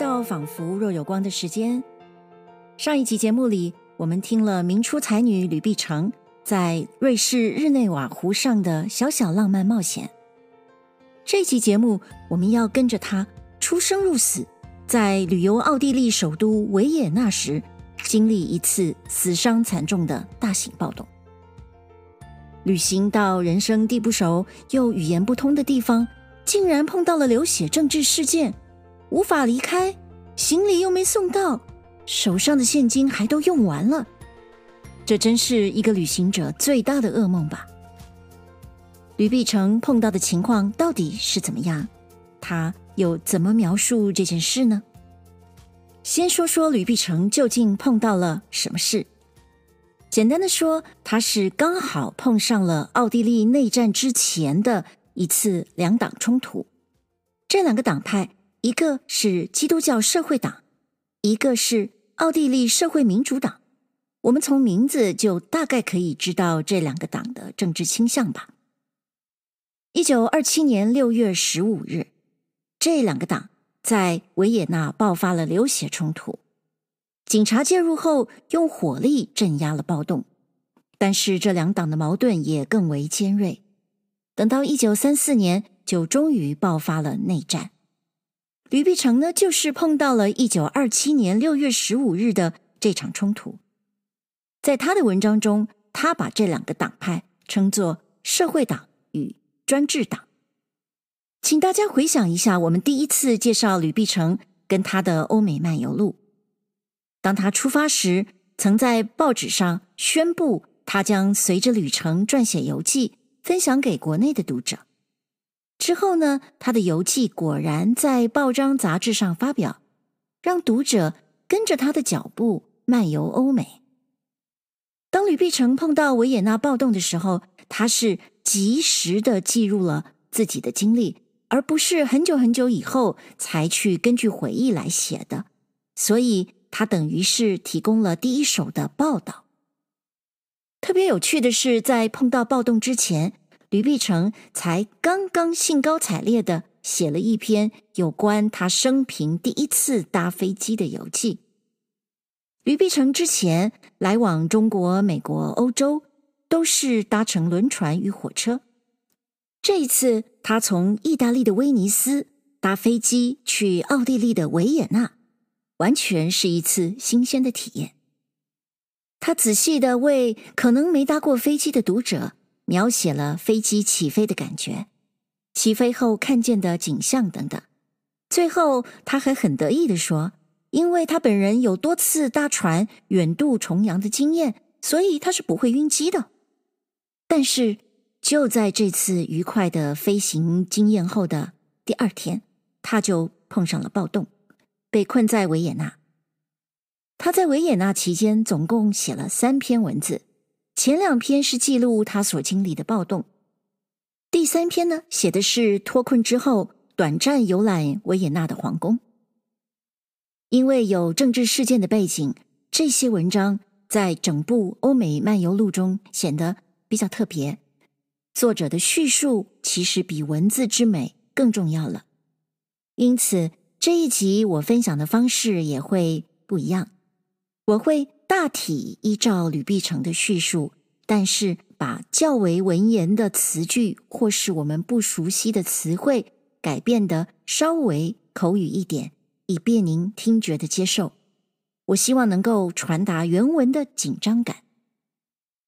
到仿佛若有光的时间。上一集节目里，我们听了明初才女吕碧城在瑞士日内瓦湖上的小小浪漫冒险。这期节目，我们要跟着她出生入死，在旅游奥地利首都维也纳时，经历一次死伤惨重的大型暴动。旅行到人生地不熟又语言不通的地方，竟然碰到了流血政治事件，无法离开，行李又没送到，手上的现金还都用完了，这真是一个旅行者最大的噩梦吧？吕碧城碰到的情况到底是怎么样？他又怎么描述这件事呢？先说说吕碧城究竟碰到了什么事。简单的说，他是刚好碰上了奥地利内战之前的一次两党冲突。这两个党派，一个是基督教社会党，一个是奥地利社会民主党。我们从名字就大概可以知道这两个党的政治倾向吧。一九二七年六月十五日，这两个党在维也纳爆发了流血冲突。警察介入后，用火力镇压了暴动，但是这两党的矛盾也更为尖锐。等到一九三四年，就终于爆发了内战。吕碧城呢，就是碰到了一九二七年六月十五日的这场冲突。在他的文章中，他把这两个党派称作社会党与专制党。请大家回想一下，我们第一次介绍吕碧城跟他的欧美漫游录。当他出发时，曾在报纸上宣布，他将随着旅程撰写游记，分享给国内的读者。之后呢，他的游记果然在报章杂志上发表，让读者跟着他的脚步漫游欧美。当吕碧城碰到维也纳暴动的时候，他是及时的记录了自己的经历，而不是很久很久以后才去根据回忆来写的，所以。他等于是提供了第一手的报道。特别有趣的是，在碰到暴动之前，吕碧城才刚刚兴高采烈地写了一篇有关他生平第一次搭飞机的游记。吕碧城之前来往中国、美国、欧洲，都是搭乘轮船与火车。这一次，他从意大利的威尼斯搭飞机去奥地利的维也纳。完全是一次新鲜的体验。他仔细地为可能没搭过飞机的读者描写了飞机起飞的感觉、起飞后看见的景象等等。最后，他还很得意地说：“因为他本人有多次搭船远渡重洋的经验，所以他是不会晕机的。”但是，就在这次愉快的飞行经验后的第二天，他就碰上了暴动。被困在维也纳。他在维也纳期间总共写了三篇文字，前两篇是记录他所经历的暴动，第三篇呢，写的是脱困之后短暂游览维也纳的皇宫。因为有政治事件的背景，这些文章在整部欧美漫游录中显得比较特别。作者的叙述其实比文字之美更重要了，因此。这一集我分享的方式也会不一样，我会大体依照吕碧城的叙述，但是把较为文言的词句或是我们不熟悉的词汇改变得稍微口语一点，以便您听觉的接受。我希望能够传达原文的紧张感，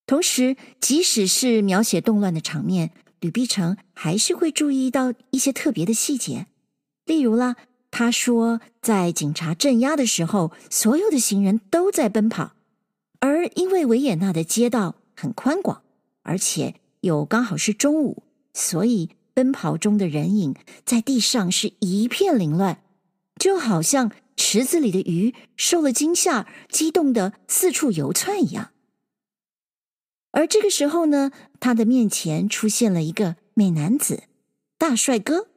同时即使是描写动乱的场面，吕碧城还是会注意到一些特别的细节，例如啦。他说，在警察镇压的时候，所有的行人都在奔跑，而因为维也纳的街道很宽广，而且又刚好是中午，所以奔跑中的人影在地上是一片凌乱，就好像池子里的鱼受了惊吓，激动的四处游窜一样。而这个时候呢，他的面前出现了一个美男子，大帅哥。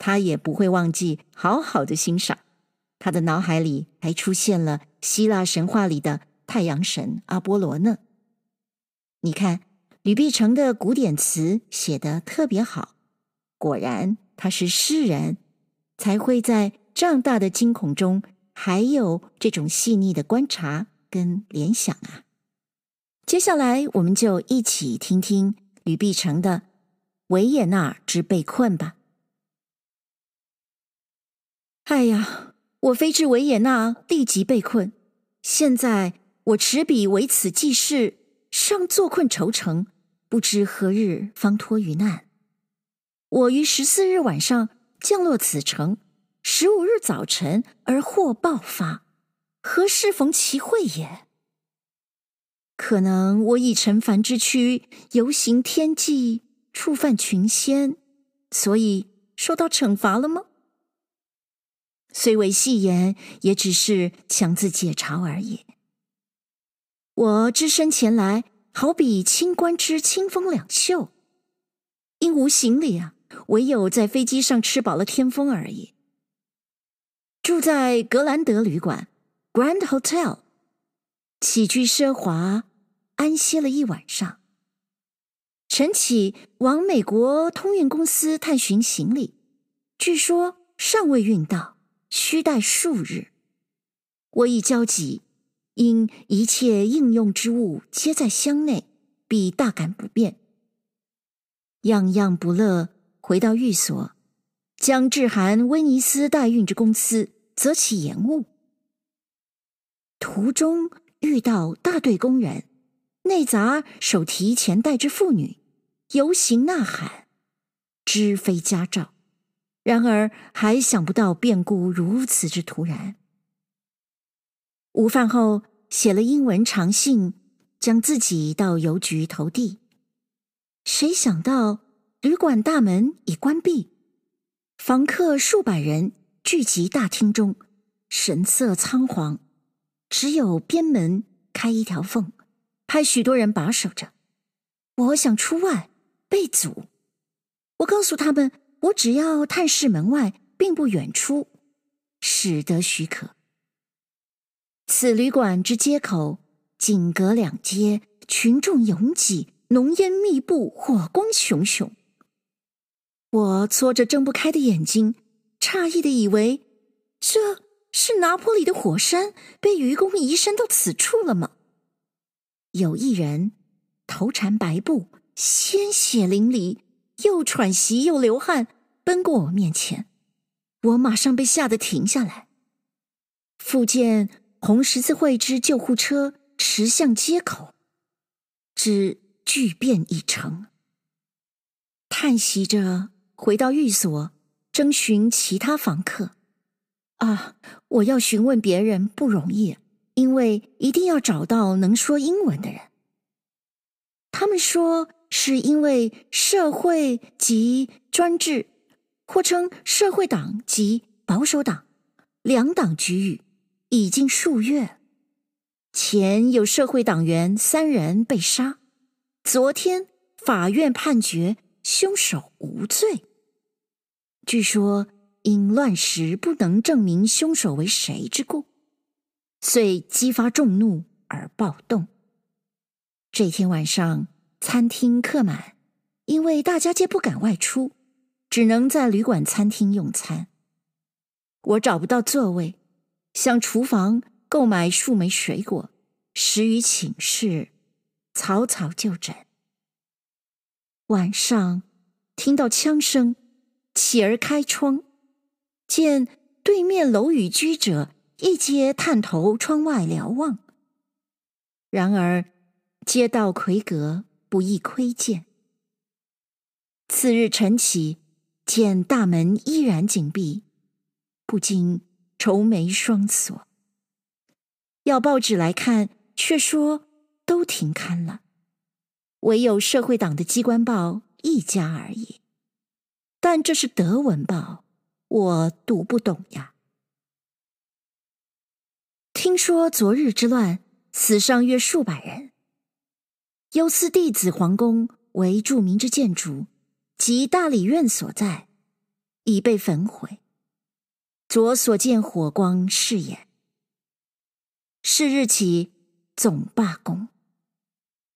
他也不会忘记好好的欣赏，他的脑海里还出现了希腊神话里的太阳神阿波罗呢。你看，吕碧城的古典词写得特别好，果然他是诗人，才会在这样大的惊恐中，还有这种细腻的观察跟联想啊！接下来，我们就一起听听吕碧城的《维也纳之被困》吧。哎呀，我飞至维也纳，立即被困。现在我持笔为此记事，尚坐困愁城，不知何日方脱于难。我于十四日晚上降落此城，十五日早晨而祸爆发，何适逢其会也？可能我以尘凡之躯游行天际，触犯群仙，所以受到惩罚了吗？虽为戏言，也只是强自解嘲而已。我只身前来，好比清官之清风两袖，因无行李啊，唯有在飞机上吃饱了天风而已。住在格兰德旅馆 （Grand Hotel），起居奢华。安歇了一晚上，晨起往美国通运公司探寻行李，据说尚未运到，需待数日。我已焦急，因一切应用之物皆在箱内，必大感不便。样样不乐，回到寓所，将致函威尼斯代运之公司，责其延误。途中遇到大队工人。内杂手提钱袋之妇女，游行呐喊，知非佳兆。然而还想不到变故如此之突然。午饭后写了英文长信，将自己到邮局投递。谁想到旅馆大门已关闭，房客数百人聚集大厅中，神色仓皇，只有边门开一条缝。派许多人把守着，我想出外被阻。我告诉他们，我只要探视门外，并不远出，使得许可。此旅馆之街口仅隔两街，群众拥挤，浓烟密布，火光熊熊。我搓着睁不开的眼睛，诧异的以为这是拿坡里的火山被愚公移山到此处了吗？有一人头缠白布，鲜血淋漓，又喘息又流汗，奔过我面前。我马上被吓得停下来。复见红十字会之救护车驶向街口，之巨变已成。叹息着回到寓所，征询其他房客。啊，我要询问别人不容易。因为一定要找到能说英文的人。他们说是因为社会及专制，或称社会党及保守党两党局域已经数月，前有社会党员三人被杀，昨天法院判决凶手无罪。据说因乱时不能证明凶手为谁之故。遂激发众怒而暴动。这天晚上，餐厅客满，因为大家皆不敢外出，只能在旅馆餐厅用餐。我找不到座位，向厨房购买数枚水果，食于寝室，草草就诊。晚上听到枪声，起而开窗，见对面楼宇居者。一皆探头窗外瞭望，然而街道魁阁，不易窥见。次日晨起，见大门依然紧闭，不禁愁眉双锁。要报纸来看，却说都停刊了，唯有社会党的机关报一家而已。但这是德文报，我读不懂呀。听说昨日之乱，死伤约数百人。优思弟子皇宫为著名之建筑，及大理院所在，已被焚毁。昨所见火光是也。是日起总罢工，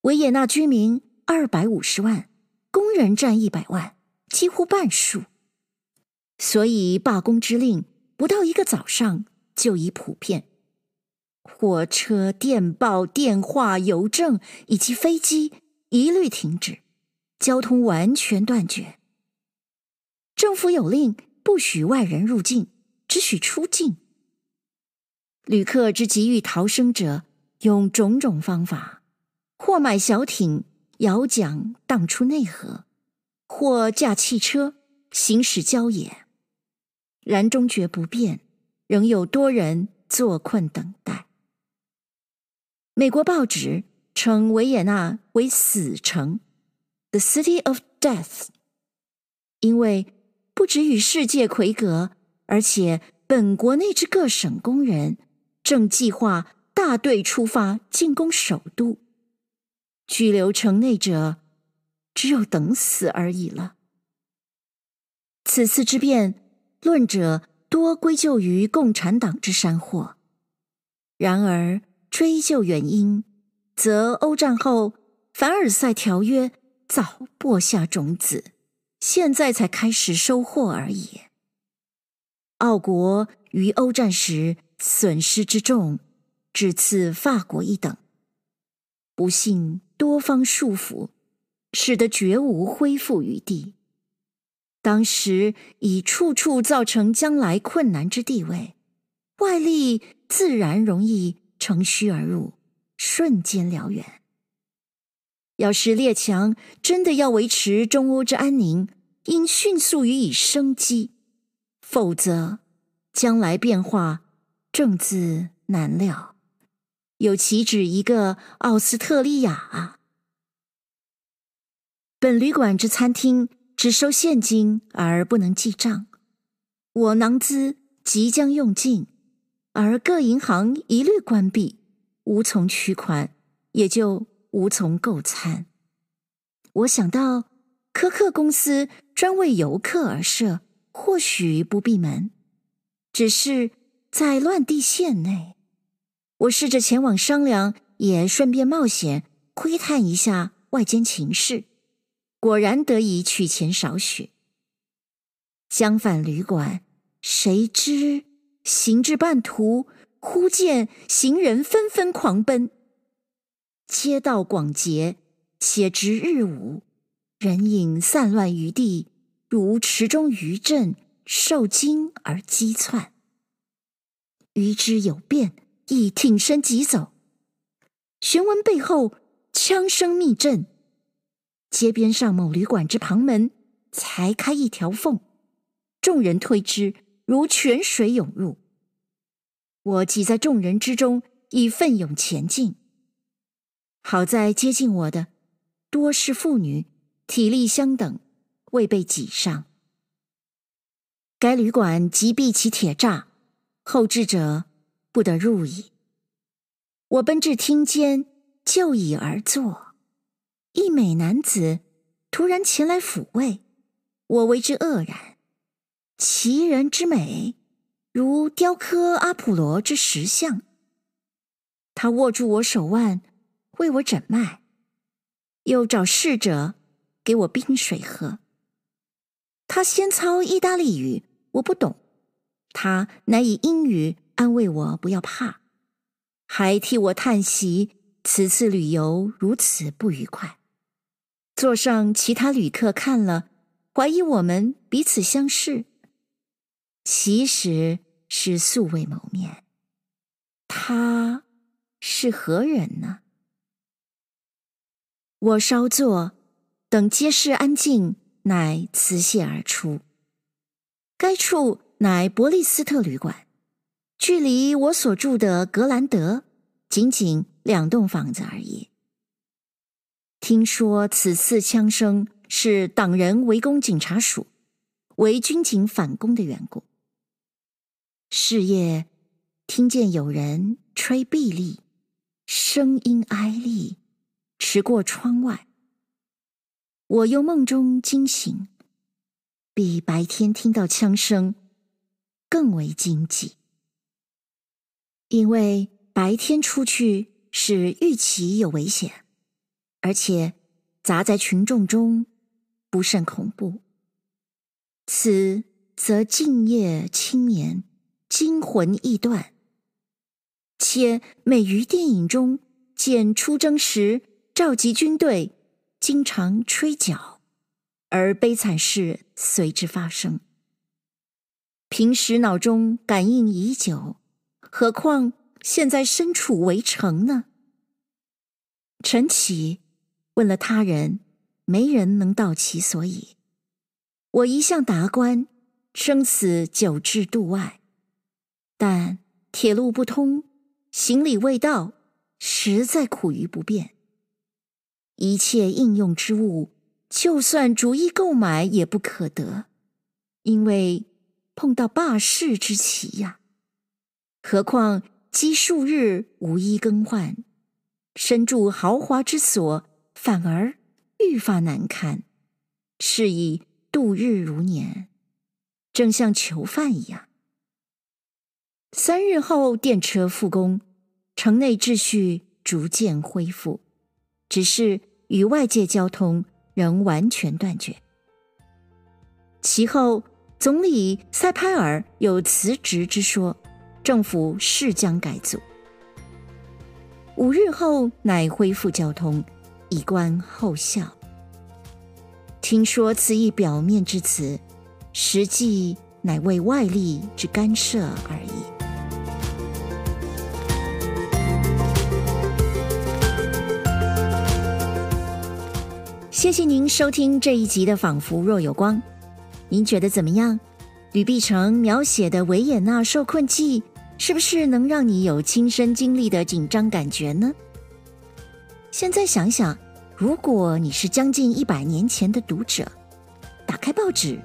维也纳居民二百五十万，工人占一百万，几乎半数。所以罢工之令不到一个早上就已普遍。火车、电报、电话、邮政以及飞机一律停止，交通完全断绝。政府有令，不许外人入境，只许出境。旅客之急欲逃生者，用种种方法，或买小艇摇桨荡出内河，或驾汽车行驶郊野，然终觉不便，仍有多人坐困等待。美国报纸称维也纳为死城 （The City of Death），因为不只与世界魁隔，而且本国内之各省工人。正计划大队出发进攻首都，拘留城内者只有等死而已了。此次之变，论者多归咎于共产党之山祸。然而追究原因，则欧战后凡尔赛条约早播下种子，现在才开始收获而已。奥国于欧战时。损失之重，只次法国一等。不幸多方束缚，使得绝无恢复余地。当时已处处造成将来困难之地位，外力自然容易乘虚而入，瞬间燎原。要是列强真的要维持中欧之安宁，应迅速予以生机，否则将来变化。正自难料，有岂止一个奥斯特利亚啊！本旅馆之餐厅只收现金而不能记账，我囊资即将用尽，而各银行一律关闭，无从取款，也就无从购餐。我想到科克公司专为游客而设，或许不闭门，只是。在乱地线内，我试着前往商量，也顺便冒险窥探一下外间情势，果然得以取钱少许。将返旅馆，谁知行至半途，忽见行人纷纷狂奔，街道广结，且值日午，人影散乱于地，如池中鱼阵，受惊而激窜。余之有变，亦挺身疾走。旋闻背后枪声密震，街边上某旅馆之旁门才开一条缝，众人推之，如泉水涌入。我挤在众人之中，以奋勇前进。好在接近我的多是妇女，体力相等，未被挤上。该旅馆即闭其铁栅。后至者不得入矣。我奔至厅间，就椅而坐。一美男子突然前来抚慰，我为之愕然。其人之美，如雕刻阿普罗之石像。他握住我手腕，为我诊脉，又找侍者给我冰水喝。他先操意大利语，我不懂。他乃以英语安慰我不要怕，还替我叹息此次旅游如此不愉快。座上其他旅客看了，怀疑我们彼此相识，其实是素未谋面。他是何人呢？我稍坐，等街市安静，乃辞谢而出。该处。乃伯利斯特旅馆，距离我所住的格兰德仅仅两栋房子而已。听说此次枪声是党人围攻警察署，为军警反攻的缘故。是夜，听见有人吹臂力，声音哀厉，驰过窗外。我又梦中惊醒，比白天听到枪声。更为惊悸，因为白天出去是预期有危险，而且杂在群众中，不甚恐怖。此则静夜轻眠，惊魂易断。且每于电影中见出征时召集军队，经常吹角，而悲惨事随之发生。平时脑中感应已久，何况现在身处围城呢？陈启问了他人，没人能道其所以。我一向达观，生死久置度外，但铁路不通。行李未到，实在苦于不便。一切应用之物，就算逐一购买也不可得，因为碰到罢市之期呀。何况积数日无一更换，身住豪华之所，反而愈发难堪，是以度日如年，正像囚犯一样。三日后，电车复工，城内秩序逐渐恢复，只是与外界交通仍完全断绝。其后，总理塞拍尔有辞职之说，政府势将改组。五日后，乃恢复交通，以观后效。听说此一表面之词，实际乃为外力之干涉而已。谢谢您收听这一集的《仿佛若有光》，您觉得怎么样？吕碧城描写的维也纳受困记，是不是能让你有亲身经历的紧张感觉呢？现在想想，如果你是将近一百年前的读者，打开报纸，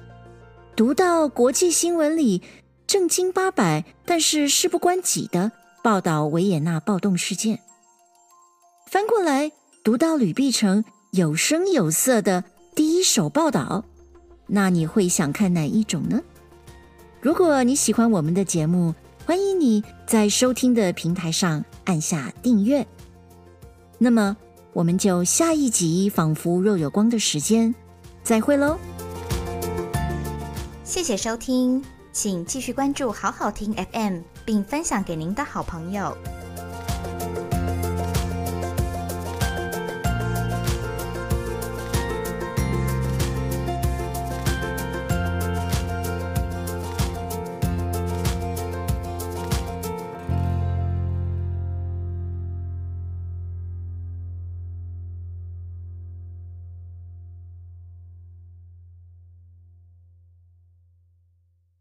读到国际新闻里正经八百，但是事不关己的报道维也纳暴动事件，翻过来读到吕碧城。有声有色的第一手报道，那你会想看哪一种呢？如果你喜欢我们的节目，欢迎你在收听的平台上按下订阅。那么，我们就下一集《仿佛若有光》的时间再会喽。谢谢收听，请继续关注好好听 FM，并分享给您的好朋友。